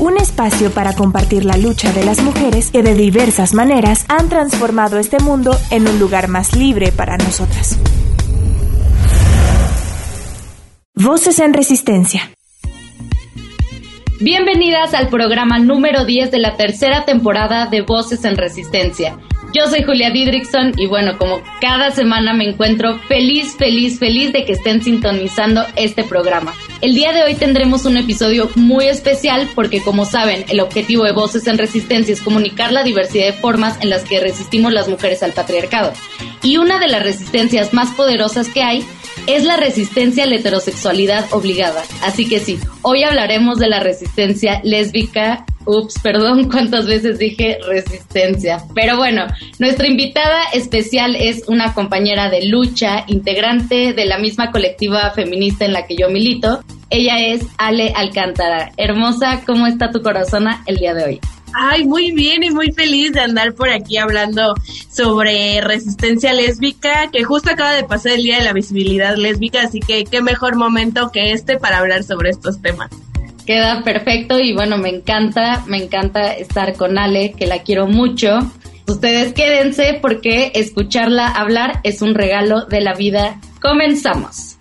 Un espacio para compartir la lucha de las mujeres que de diversas maneras han transformado este mundo en un lugar más libre para nosotras. Voces en Resistencia. Bienvenidas al programa número 10 de la tercera temporada de Voces en Resistencia. Yo soy Julia Didrikson y bueno, como cada semana me encuentro feliz, feliz, feliz de que estén sintonizando este programa. El día de hoy tendremos un episodio muy especial porque como saben, el objetivo de Voces en Resistencia es comunicar la diversidad de formas en las que resistimos las mujeres al patriarcado. Y una de las resistencias más poderosas que hay es la resistencia a la heterosexualidad obligada. Así que sí, hoy hablaremos de la resistencia lésbica. Ups, perdón cuántas veces dije resistencia. Pero bueno, nuestra invitada especial es una compañera de lucha, integrante de la misma colectiva feminista en la que yo milito. Ella es Ale Alcántara. Hermosa, ¿cómo está tu corazón el día de hoy? Ay, muy bien y muy feliz de andar por aquí hablando sobre resistencia lésbica, que justo acaba de pasar el Día de la Visibilidad Lésbica, así que qué mejor momento que este para hablar sobre estos temas. Queda perfecto y bueno, me encanta, me encanta estar con Ale, que la quiero mucho. Ustedes quédense porque escucharla hablar es un regalo de la vida. Comenzamos.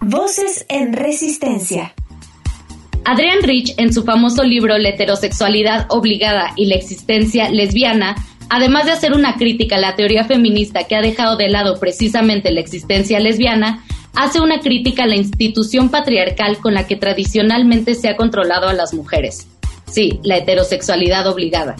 Voces en resistencia. Adrian Rich, en su famoso libro La heterosexualidad obligada y la existencia lesbiana, además de hacer una crítica a la teoría feminista que ha dejado de lado precisamente la existencia lesbiana, hace una crítica a la institución patriarcal con la que tradicionalmente se ha controlado a las mujeres. Sí, la heterosexualidad obligada.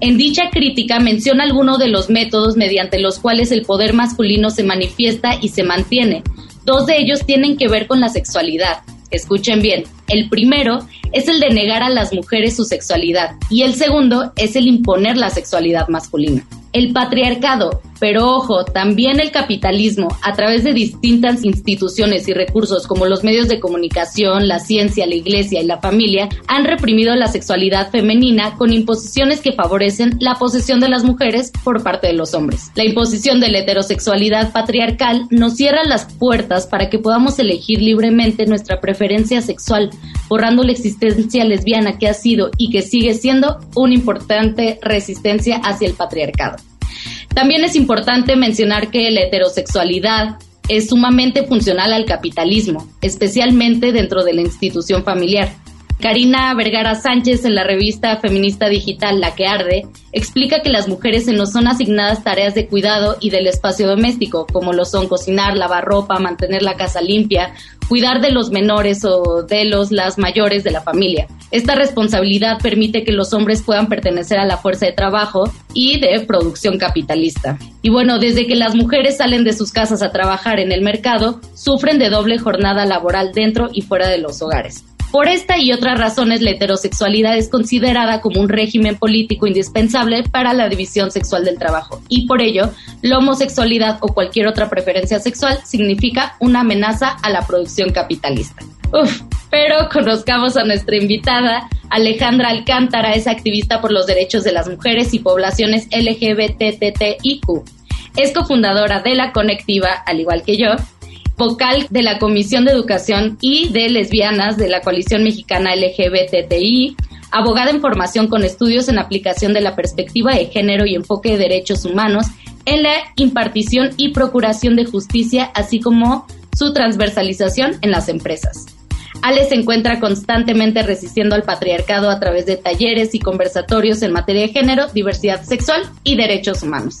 En dicha crítica menciona algunos de los métodos mediante los cuales el poder masculino se manifiesta y se mantiene. Dos de ellos tienen que ver con la sexualidad, Escuchen bien, el primero es el de negar a las mujeres su sexualidad y el segundo es el imponer la sexualidad masculina. El patriarcado, pero ojo, también el capitalismo, a través de distintas instituciones y recursos como los medios de comunicación, la ciencia, la iglesia y la familia, han reprimido la sexualidad femenina con imposiciones que favorecen la posesión de las mujeres por parte de los hombres. La imposición de la heterosexualidad patriarcal nos cierra las puertas para que podamos elegir libremente nuestra preferencia sexual, borrando la existencia lesbiana que ha sido y que sigue siendo una importante resistencia hacia el patriarcado. También es importante mencionar que la heterosexualidad es sumamente funcional al capitalismo, especialmente dentro de la institución familiar. Karina Vergara Sánchez en la revista feminista digital La que Arde explica que las mujeres se nos son asignadas tareas de cuidado y del espacio doméstico, como lo son cocinar, lavar ropa, mantener la casa limpia, cuidar de los menores o de los las mayores de la familia. Esta responsabilidad permite que los hombres puedan pertenecer a la fuerza de trabajo y de producción capitalista. Y bueno, desde que las mujeres salen de sus casas a trabajar en el mercado, sufren de doble jornada laboral dentro y fuera de los hogares. Por esta y otras razones, la heterosexualidad es considerada como un régimen político indispensable para la división sexual del trabajo y por ello, la homosexualidad o cualquier otra preferencia sexual significa una amenaza a la producción capitalista. Uf, pero conozcamos a nuestra invitada, Alejandra Alcántara, es activista por los derechos de las mujeres y poblaciones LGBTTIQ. Es cofundadora de la Conectiva, al igual que yo, vocal de la Comisión de Educación y de Lesbianas de la Coalición Mexicana LGBTI, abogada en formación con estudios en aplicación de la perspectiva de género y enfoque de derechos humanos en la impartición y procuración de justicia, así como su transversalización en las empresas. Ale se encuentra constantemente resistiendo al patriarcado a través de talleres y conversatorios en materia de género, diversidad sexual y derechos humanos.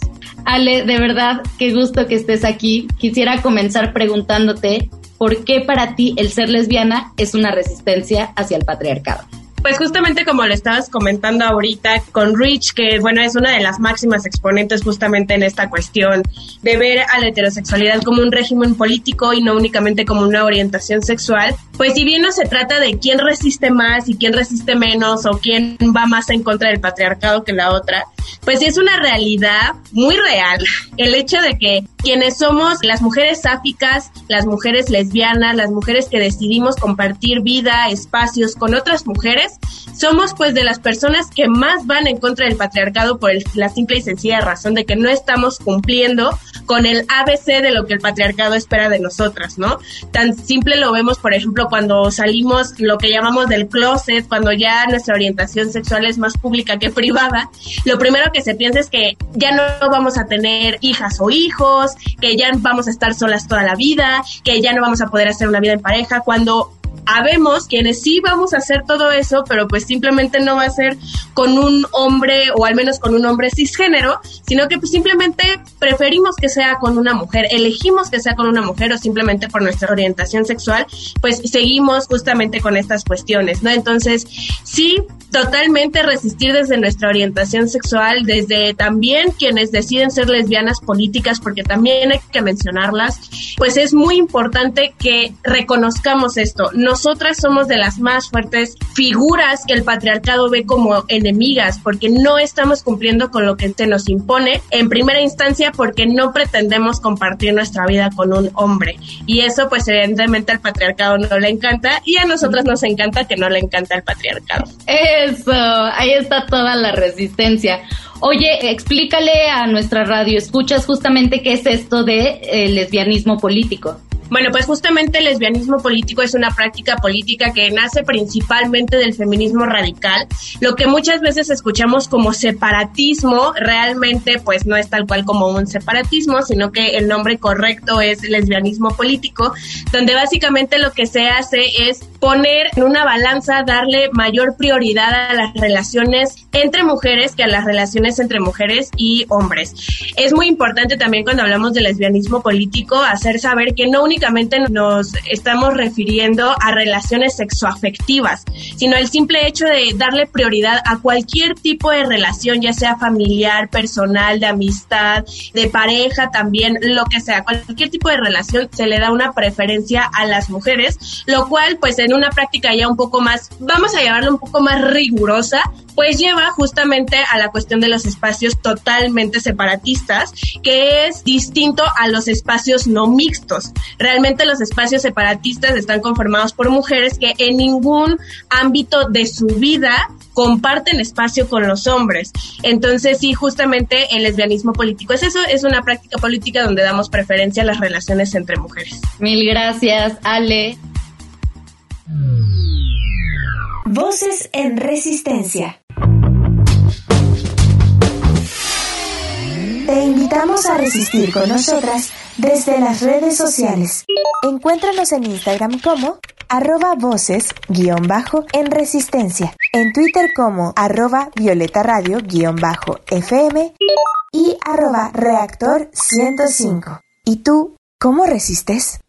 Ale, de verdad, qué gusto que estés aquí. Quisiera comenzar preguntándote por qué para ti el ser lesbiana es una resistencia hacia el patriarcado. Pues justamente como lo estabas comentando ahorita con Rich, que bueno, es una de las máximas exponentes justamente en esta cuestión de ver a la heterosexualidad como un régimen político y no únicamente como una orientación sexual, pues si bien no se trata de quién resiste más y quién resiste menos o quién va más en contra del patriarcado que la otra, pues es una realidad muy real. El hecho de que quienes somos las mujeres sáficas, las mujeres lesbianas, las mujeres que decidimos compartir vida, espacios con otras mujeres, somos pues de las personas que más van en contra del patriarcado por la simple y sencilla razón de que no estamos cumpliendo con el ABC de lo que el patriarcado espera de nosotras, ¿no? Tan simple lo vemos, por ejemplo, cuando salimos lo que llamamos del closet, cuando ya nuestra orientación sexual es más pública que privada, lo primero que se piensa es que ya no vamos a tener hijas o hijos, que ya vamos a estar solas toda la vida, que ya no vamos a poder hacer una vida en pareja, cuando habemos quienes sí vamos a hacer todo eso, pero pues simplemente no va a ser con un hombre o al menos con un hombre cisgénero, sino que pues simplemente preferimos que sea con una mujer, elegimos que sea con una mujer o simplemente por nuestra orientación sexual, pues seguimos justamente con estas cuestiones, ¿no? Entonces, sí, totalmente resistir desde nuestra orientación sexual, desde también quienes deciden ser lesbianas políticas, porque también hay que mencionarlas, pues es muy importante que reconozcamos esto. Nosotras somos de las más fuertes figuras que el patriarcado ve como enemigas, porque no estamos cumpliendo con lo que se nos impone, en primera instancia porque no pretendemos compartir nuestra vida con un hombre. Y eso pues evidentemente al patriarcado no le encanta y a nosotras nos encanta que no le encanta el patriarcado. Eso, ahí está toda la resistencia. Oye, explícale a nuestra radio, escuchas justamente qué es esto de eh, lesbianismo político. Bueno, pues justamente el lesbianismo político es una práctica política que nace principalmente del feminismo radical. Lo que muchas veces escuchamos como separatismo realmente pues no es tal cual como un separatismo, sino que el nombre correcto es lesbianismo político, donde básicamente lo que se hace es poner en una balanza, darle mayor prioridad a las relaciones entre mujeres que a las relaciones entre mujeres y hombres. Es muy importante también cuando hablamos de lesbianismo político hacer saber que no únicamente nos estamos refiriendo a relaciones sexoafectivas, sino el simple hecho de darle prioridad a cualquier tipo de relación, ya sea familiar, personal, de amistad, de pareja también, lo que sea, cualquier tipo de relación se le da una preferencia a las mujeres, lo cual pues en una práctica ya un poco más, vamos a llamarlo un poco más rigurosa, pues lleva justamente a la cuestión de los espacios totalmente separatistas, que es distinto a los espacios no mixtos. Realmente los espacios separatistas están conformados por mujeres que en ningún ámbito de su vida comparten espacio con los hombres. Entonces, sí, justamente el lesbianismo político es eso, es una práctica política donde damos preferencia a las relaciones entre mujeres. Mil gracias, Ale. Voces en Resistencia. A resistir con nosotras desde las redes sociales. Encuéntranos en Instagram como arroba voces guion bajo en resistencia, en Twitter como arroba violeta radio guion bajo FM y arroba reactor 105. ¿Y tú cómo resistes?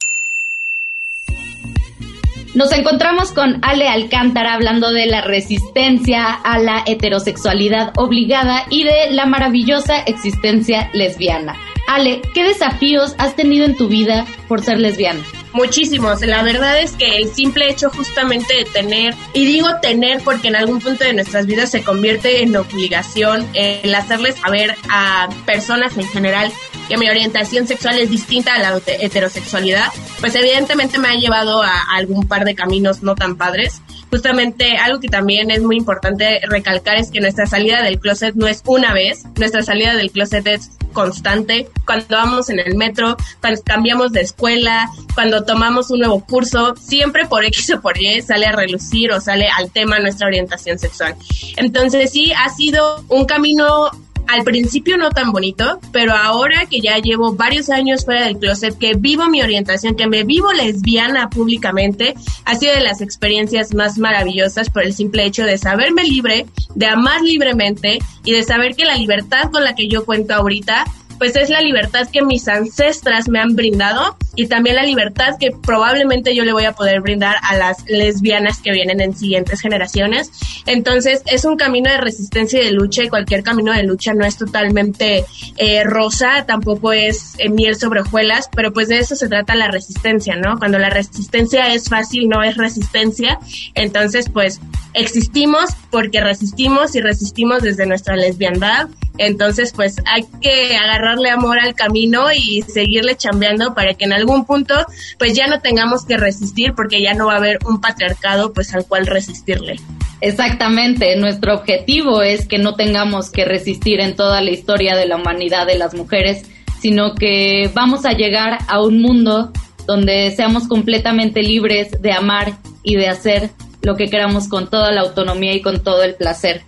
Nos encontramos con Ale Alcántara hablando de la resistencia a la heterosexualidad obligada y de la maravillosa existencia lesbiana. Ale, ¿qué desafíos has tenido en tu vida por ser lesbiana? Muchísimos. La verdad es que el simple hecho justamente de tener, y digo tener porque en algún punto de nuestras vidas se convierte en obligación el hacerles saber a personas en general que mi orientación sexual es distinta a la heterosexualidad, pues evidentemente me ha llevado a, algún par de caminos no tan padres. Justamente algo que también es muy importante recalcar es que nuestra salida del closet no es una vez, nuestra salida del closet es constante. Cuando vamos en el metro, cuando cambiamos de escuela, cuando tomamos un nuevo curso, siempre por X o por Y sale a relucir o sale al tema nuestra orientación sexual. Entonces sí, ha sido un camino al principio no tan bonito, pero ahora que ya llevo varios años fuera del closet, que vivo mi orientación, que me vivo lesbiana públicamente, ha sido de las experiencias más maravillosas por el simple hecho de saberme libre, de amar libremente y de saber que la libertad con la que yo cuento ahorita pues es la libertad que mis ancestras me han brindado y también la libertad que probablemente yo le voy a poder brindar a las lesbianas que vienen en siguientes generaciones. Entonces es un camino de resistencia y de lucha y cualquier camino de lucha no es totalmente eh, rosa, tampoco es eh, miel sobre hojuelas, pero pues de eso se trata la resistencia, ¿no? Cuando la resistencia es fácil, no es resistencia, entonces pues existimos porque resistimos y resistimos desde nuestra lesbiandad. Entonces, pues hay que agarrarle amor al camino y seguirle chambeando para que en algún punto, pues ya no tengamos que resistir porque ya no va a haber un patriarcado, pues al cual resistirle. Exactamente, nuestro objetivo es que no tengamos que resistir en toda la historia de la humanidad de las mujeres, sino que vamos a llegar a un mundo donde seamos completamente libres de amar y de hacer lo que queramos con toda la autonomía y con todo el placer.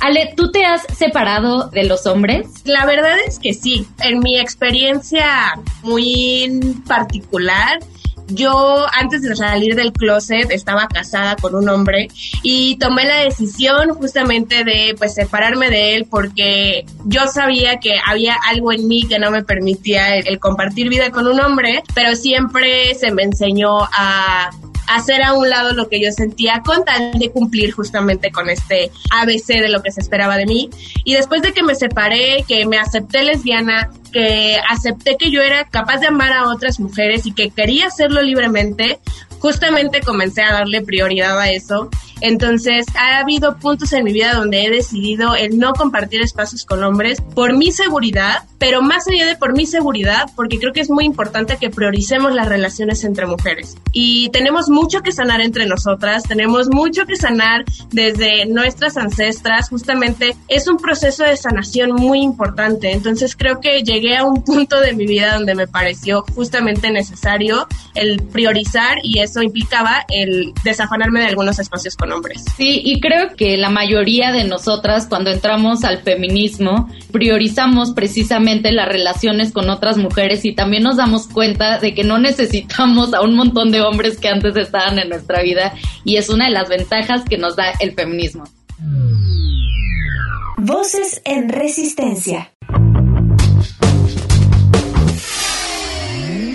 Ale, ¿tú te has separado de los hombres? La verdad es que sí. En mi experiencia muy particular, yo antes de salir del closet estaba casada con un hombre y tomé la decisión justamente de pues separarme de él porque yo sabía que había algo en mí que no me permitía el compartir vida con un hombre, pero siempre se me enseñó a hacer a un lado lo que yo sentía con tal de cumplir justamente con este ABC de lo que se esperaba de mí. Y después de que me separé, que me acepté lesbiana, que acepté que yo era capaz de amar a otras mujeres y que quería hacerlo libremente, justamente comencé a darle prioridad a eso entonces, ha habido puntos en mi vida donde he decidido el no compartir espacios con hombres por mi seguridad, pero más allá de por mi seguridad, porque creo que es muy importante que prioricemos las relaciones entre mujeres. Y tenemos mucho que sanar entre nosotras, tenemos mucho que sanar desde nuestras ancestras, justamente es un proceso de sanación muy importante. Entonces, creo que llegué a un punto de mi vida donde me pareció justamente necesario el priorizar y eso implicaba el desafanarme de algunos espacios con Sí, y creo que la mayoría de nosotras cuando entramos al feminismo priorizamos precisamente las relaciones con otras mujeres y también nos damos cuenta de que no necesitamos a un montón de hombres que antes estaban en nuestra vida y es una de las ventajas que nos da el feminismo. Voces en resistencia.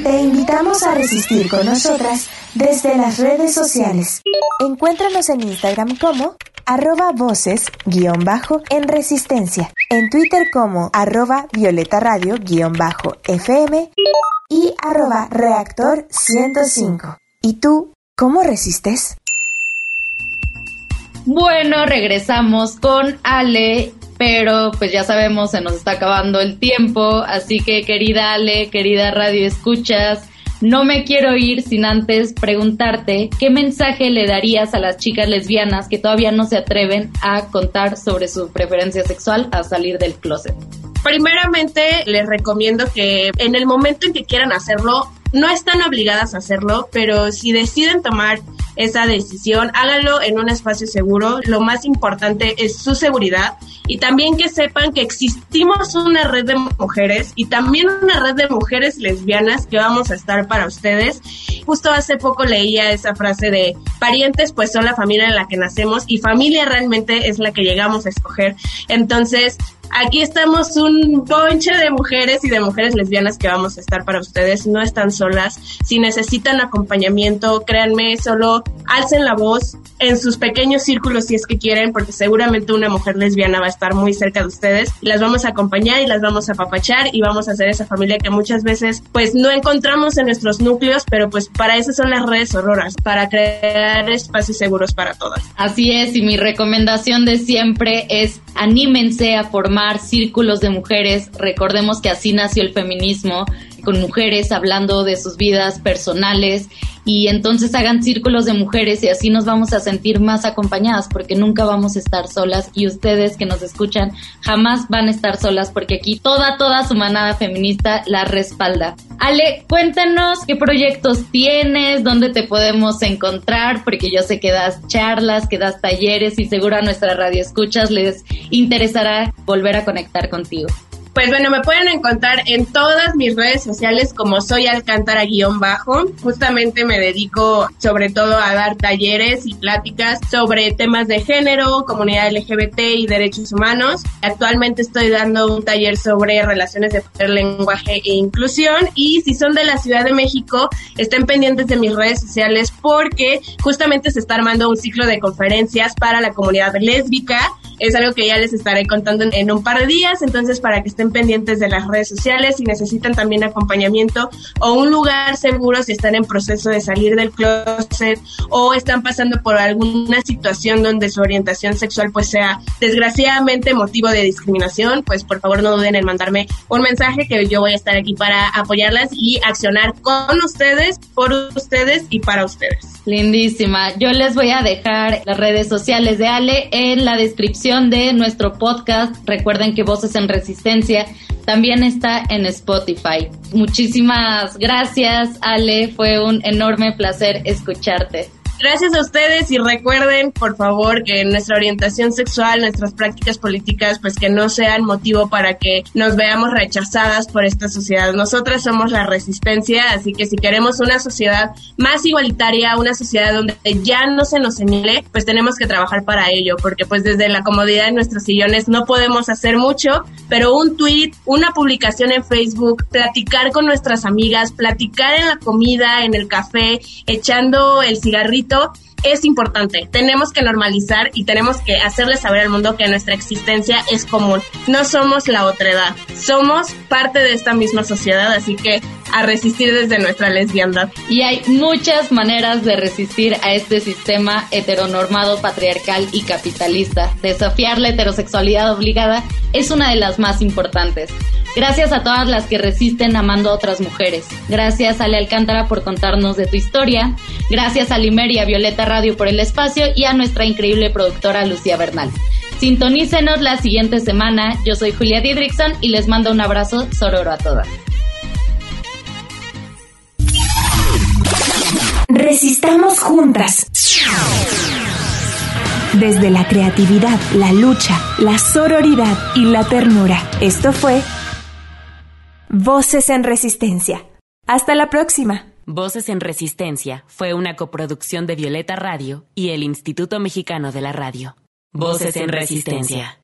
Te invitamos a resistir con nosotras desde las redes sociales. Encuéntranos en Instagram como arroba voces guion bajo en resistencia, en Twitter como arroba violeta radio guion bajo FM y arroba reactor 105. ¿Y tú cómo resistes? Bueno, regresamos con Ale pero pues ya sabemos, se nos está acabando el tiempo, así que querida Ale, querida Radio Escuchas, no me quiero ir sin antes preguntarte qué mensaje le darías a las chicas lesbianas que todavía no se atreven a contar sobre su preferencia sexual a salir del closet. Primeramente, les recomiendo que en el momento en que quieran hacerlo, no están obligadas a hacerlo, pero si deciden tomar esa decisión, háganlo en un espacio seguro. Lo más importante es su seguridad y también que sepan que existimos una red de mujeres y también una red de mujeres lesbianas que vamos a estar para ustedes. Justo hace poco leía esa frase de parientes pues son la familia en la que nacemos y familia realmente es la que llegamos a escoger. Entonces, Aquí estamos un ponche de mujeres y de mujeres lesbianas que vamos a estar para ustedes. No están solas. Si necesitan acompañamiento, créanme, solo alcen la voz en sus pequeños círculos si es que quieren, porque seguramente una mujer lesbiana va a estar muy cerca de ustedes. Y las vamos a acompañar y las vamos a papachar y vamos a hacer esa familia que muchas veces pues no encontramos en nuestros núcleos, pero pues para eso son las redes auroras, para crear espacios seguros para todas. Así es, y mi recomendación de siempre es anímense a formar círculos de mujeres. Recordemos que así nació el feminismo, con mujeres hablando de sus vidas personales y entonces hagan círculos de mujeres y así nos vamos a sentir más acompañadas porque nunca vamos a estar solas y ustedes que nos escuchan jamás van a estar solas porque aquí toda, toda su manada feminista la respalda. Ale, cuéntanos qué proyectos tienes, dónde te podemos encontrar, porque yo sé que das charlas, que das talleres y seguro a nuestra radio escuchas les interesará volver a conectar contigo. Pues bueno, me pueden encontrar en todas mis redes sociales como soy Alcántara guion bajo. Justamente me dedico sobre todo a dar talleres y pláticas sobre temas de género, comunidad LGBT y derechos humanos. Actualmente estoy dando un taller sobre relaciones de poder, lenguaje e inclusión y si son de la Ciudad de México, estén pendientes de mis redes sociales porque justamente se está armando un ciclo de conferencias para la comunidad lésbica. Es algo que ya les estaré contando en, un par de días, entonces para que estén pendientes de las redes sociales si necesitan también acompañamiento o un lugar seguro si están en proceso de salir del closet o están pasando por alguna situación donde su orientación sexual pues sea desgraciadamente motivo de discriminación, pues por favor no duden en mandarme un mensaje que yo voy a estar aquí para apoyarlas y accionar con ustedes, por ustedes y para ustedes. Lindísima. Yo les voy a dejar las redes sociales de Ale en la descripción de nuestro podcast. Recuerden que Voces en Resistencia también está en Spotify. Muchísimas gracias, Ale. Fue un enorme placer escucharte. Gracias a ustedes y recuerden, por favor, que nuestra orientación sexual, nuestras prácticas políticas, pues que no sean motivo para que nos veamos rechazadas por esta sociedad. Nosotras somos la resistencia, así que si queremos una sociedad más igualitaria, una sociedad donde ya no se nos señale, pues tenemos que trabajar para ello, porque pues desde la comodidad de nuestros sillones no podemos hacer mucho, pero un tweet, una publicación en Facebook, platicar con nuestras amigas, platicar en la comida, en el café, echando el cigarrito, momento es importante. Tenemos que normalizar y tenemos que hacerle saber al mundo que nuestra existencia es común. No somos la otra edad, somos parte de esta misma sociedad, así que a resistir desde nuestra lesbiandad. Y hay muchas maneras de resistir a este sistema heteronormado, patriarcal y capitalista. Desafiar la heterosexualidad obligada es una de las más importantes. Gracias a todas las que resisten amando a otras mujeres. Gracias a Ale Alcántara por contarnos de tu historia. Gracias a Limer y a Violeta Radio por el espacio y a nuestra increíble productora Lucía Bernal. Sintonícenos la siguiente semana. Yo soy Julia Didrickson y les mando un abrazo sororo a todas. Resistamos juntas. Desde la creatividad, la lucha, la sororidad y la ternura. Esto fue Voces en Resistencia. Hasta la próxima. Voces en Resistencia fue una coproducción de Violeta Radio y el Instituto Mexicano de la Radio. Voces en Resistencia.